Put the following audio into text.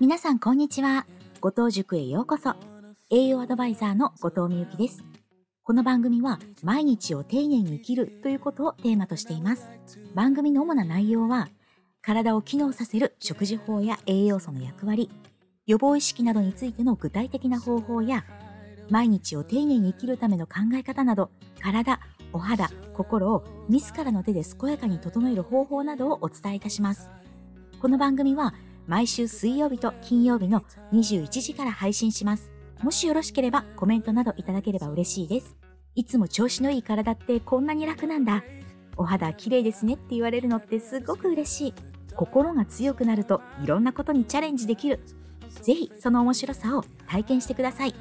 皆さんこんにちは。後藤塾へようこそ。栄養アドバイザーの後藤美由紀です。この番組は毎日を丁寧に生きるということをテーマとしています。番組の主な内容は体を機能させる食事法や栄養素の役割予防意識などについての具体的な方法や毎日を丁寧に生きるための考え方など体お肌心を自らの手で健やかに整える方法などをお伝えいたします。この番組は毎週水曜日と金曜日の21時から配信します。もしよろしければコメントなどいただければ嬉しいです。いつも調子のいい体ってこんなに楽なんだ。お肌綺麗ですねって言われるのってすごく嬉しい。心が強くなるといろんなことにチャレンジできる。ぜひその面白さを体験してください。